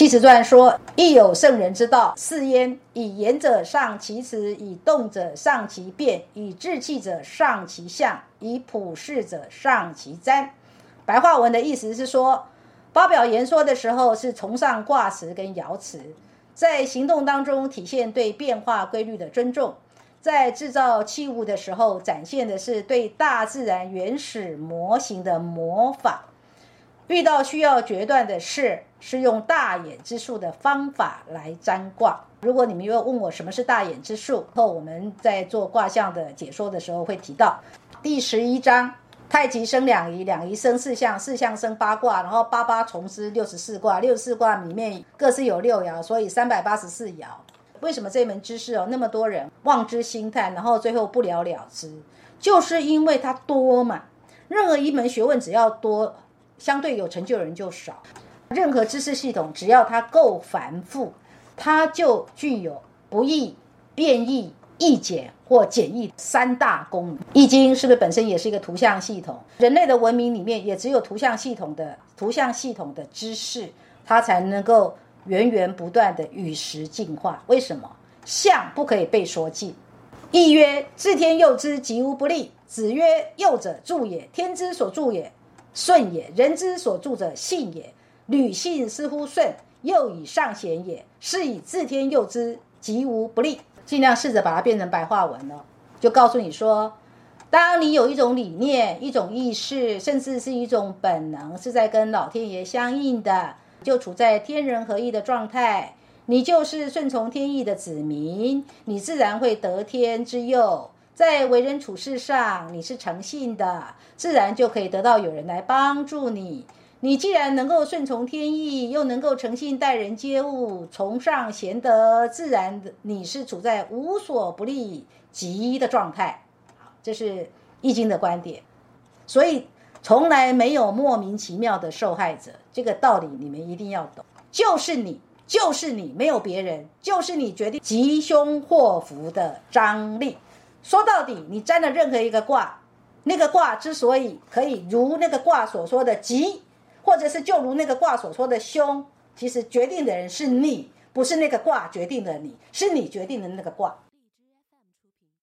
《七词传》说：“亦有圣人之道，是焉：以言者上其辞，以动者上其变，以志气者上其象，以普世者上其瞻。”白话文的意思是说，发表言说的时候是崇尚卦辞跟爻辞，在行动当中体现对变化规律的尊重，在制造器物的时候展现的是对大自然原始模型的模仿。遇到需要决断的事，是用大眼之术的方法来占卦。如果你们又问我什么是大眼之术，后我们在做卦象的解说的时候会提到。第十一章，太极生两仪，两仪生四象，四象生八卦，然后八八重之六十四卦，六十四卦里面各是有六爻，所以三百八十四爻。为什么这门知识哦那么多人望之兴叹，然后最后不了了之？就是因为它多嘛。任何一门学问只要多。相对有成就的人就少。任何知识系统，只要它够繁复，它就具有不易、变异、易简或简易三大功能。易经是不是本身也是一个图像系统？人类的文明里面也只有图像系统的图像系统的知识，它才能够源源不断的与时进化。为什么？象不可以被说尽。易曰：自天佑之，吉无不利。子曰：佑者助也，天之所助也。顺也，人之所助者信也。履信似乎顺，又以上贤也。是以自天佑之，吉无不利。尽量试着把它变成白话文了，就告诉你说：当你有一种理念、一种意识，甚至是一种本能，是在跟老天爷相应的，就处在天人合一的状态，你就是顺从天意的子民，你自然会得天之佑。在为人处事上，你是诚信的，自然就可以得到有人来帮助你。你既然能够顺从天意，又能够诚信待人接物，崇尚贤德，自然你是处在无所不利、吉的状态。好，这是易经的观点。所以从来没有莫名其妙的受害者，这个道理你们一定要懂。就是你，就是你，没有别人，就是你决定吉凶祸福的张力。说到底，你占了任何一个卦，那个卦之所以可以如那个卦所说的吉，或者是就如那个卦所说的凶，其实决定的人是你，不是那个卦决定了你，是你决定的那个卦。